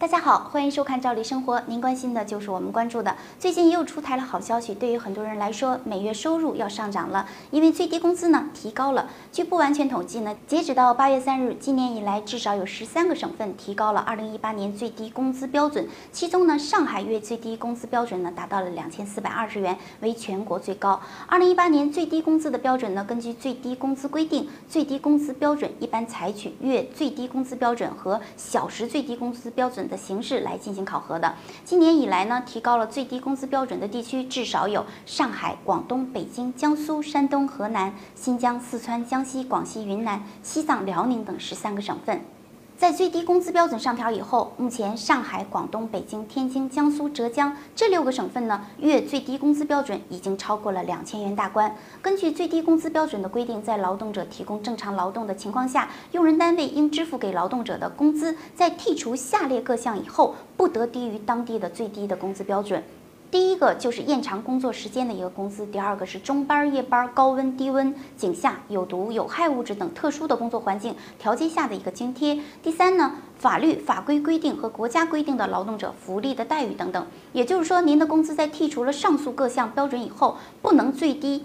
大家好，欢迎收看《赵丽生活》。您关心的就是我们关注的。最近又出台了好消息，对于很多人来说，每月收入要上涨了，因为最低工资呢提高了。据不完全统计呢，截止到八月三日，今年以来至少有十三个省份提高了二零一八年最低工资标准。其中呢，上海月最低工资标准呢达到了两千四百二十元，为全国最高。二零一八年最低工资的标准呢，根据最低工资规定，最低工资标准一般采取月最低工资标准和小时最低工资标准的形。式来进行考核的。今年以来呢，提高了最低工资标准的地区至少有上海、广东、北京、江苏、山东、河南、新疆、四川、江西、广西、云南、西藏、辽宁等十三个省份。在最低工资标准上调以后，目前上海、广东、北京、天津、江苏、浙江这六个省份呢，月最低工资标准已经超过了两千元大关。根据最低工资标准的规定，在劳动者提供正常劳动的情况下，用人单位应支付给劳动者的工资，在剔除下列各项以后，不得低于当地的最低的工资标准。第一个就是延长工作时间的一个工资，第二个是中班、夜班、高温、低温、井下、有毒有害物质等特殊的工作环境条件下的一个津贴。第三呢，法律法规规定和国家规定的劳动者福利的待遇等等。也就是说，您的工资在剔除了上述各项标准以后，不能最低。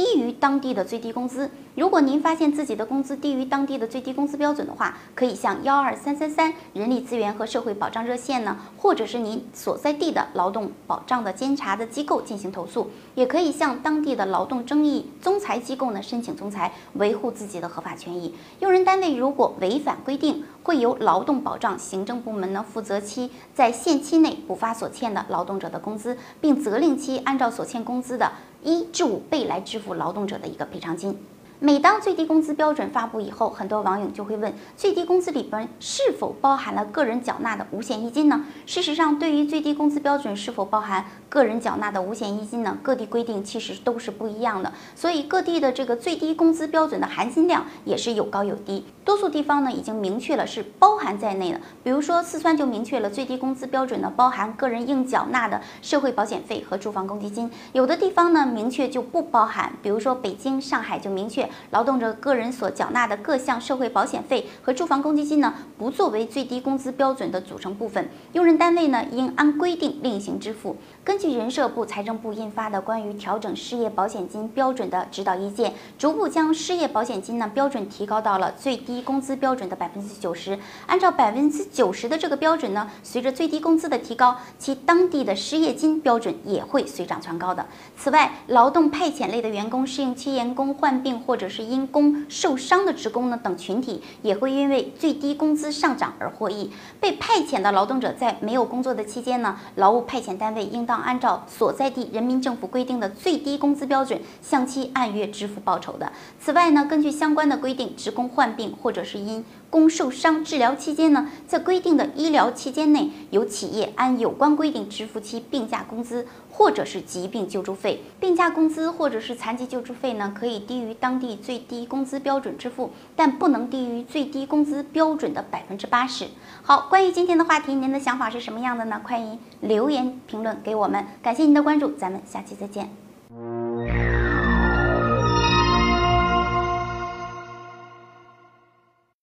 低于当地的最低工资。如果您发现自己的工资低于当地的最低工资标准的话，可以向幺二三三三人力资源和社会保障热线呢，或者是您所在地的劳动保障的监察的机构进行投诉，也可以向当地的劳动争议仲裁机构呢申请仲裁，维护自己的合法权益。用人单位如果违反规定，会由劳动保障行政部门呢负责其在限期内补发所欠的劳动者的工资，并责令其按照所欠工资的一至五倍来支付劳动者的一个赔偿金。每当最低工资标准发布以后，很多网友就会问：最低工资里边是否包含了个人缴纳的五险一金呢？事实上，对于最低工资标准是否包含个人缴纳的五险一金呢？各地规定其实都是不一样的，所以各地的这个最低工资标准的含金量也是有高有低。多数地方呢已经明确了是包含在内的，比如说四川就明确了最低工资标准呢包含个人应缴纳的社会保险费和住房公积金，有的地方呢明确就不包含，比如说北京、上海就明确。劳动者个人所缴纳的各项社会保险费和住房公积金呢，不作为最低工资标准的组成部分，用人单位呢应按规定另行支付。根据人社部、财政部印发的关于调整失业保险金标准的指导意见，逐步将失业保险金呢标准提高到了最低工资标准的百分之九十。按照百分之九十的这个标准呢，随着最低工资的提高，其当地的失业金标准也会随涨船高的。此外，劳动派遣类的员工、试用期员工、患病或者是因工受伤的职工呢等群体也会因为最低工资上涨而获益。被派遣的劳动者在没有工作的期间呢，劳务派遣单位应当按照所在地人民政府规定的最低工资标准向其按月支付报酬的。此外呢，根据相关的规定，职工患病或者是因工受伤治疗期间呢，在规定的医疗期间内，由企业按有关规定支付其病假工资或者是疾病救助费。病假工资或者是残疾救助费呢，可以低于当地最低工资标准支付，但不能低于最低工资标准的百分之八十。好，关于今天的话题，您的想法是什么样的呢？欢迎留言评论给我们。感谢您的关注，咱们下期再见。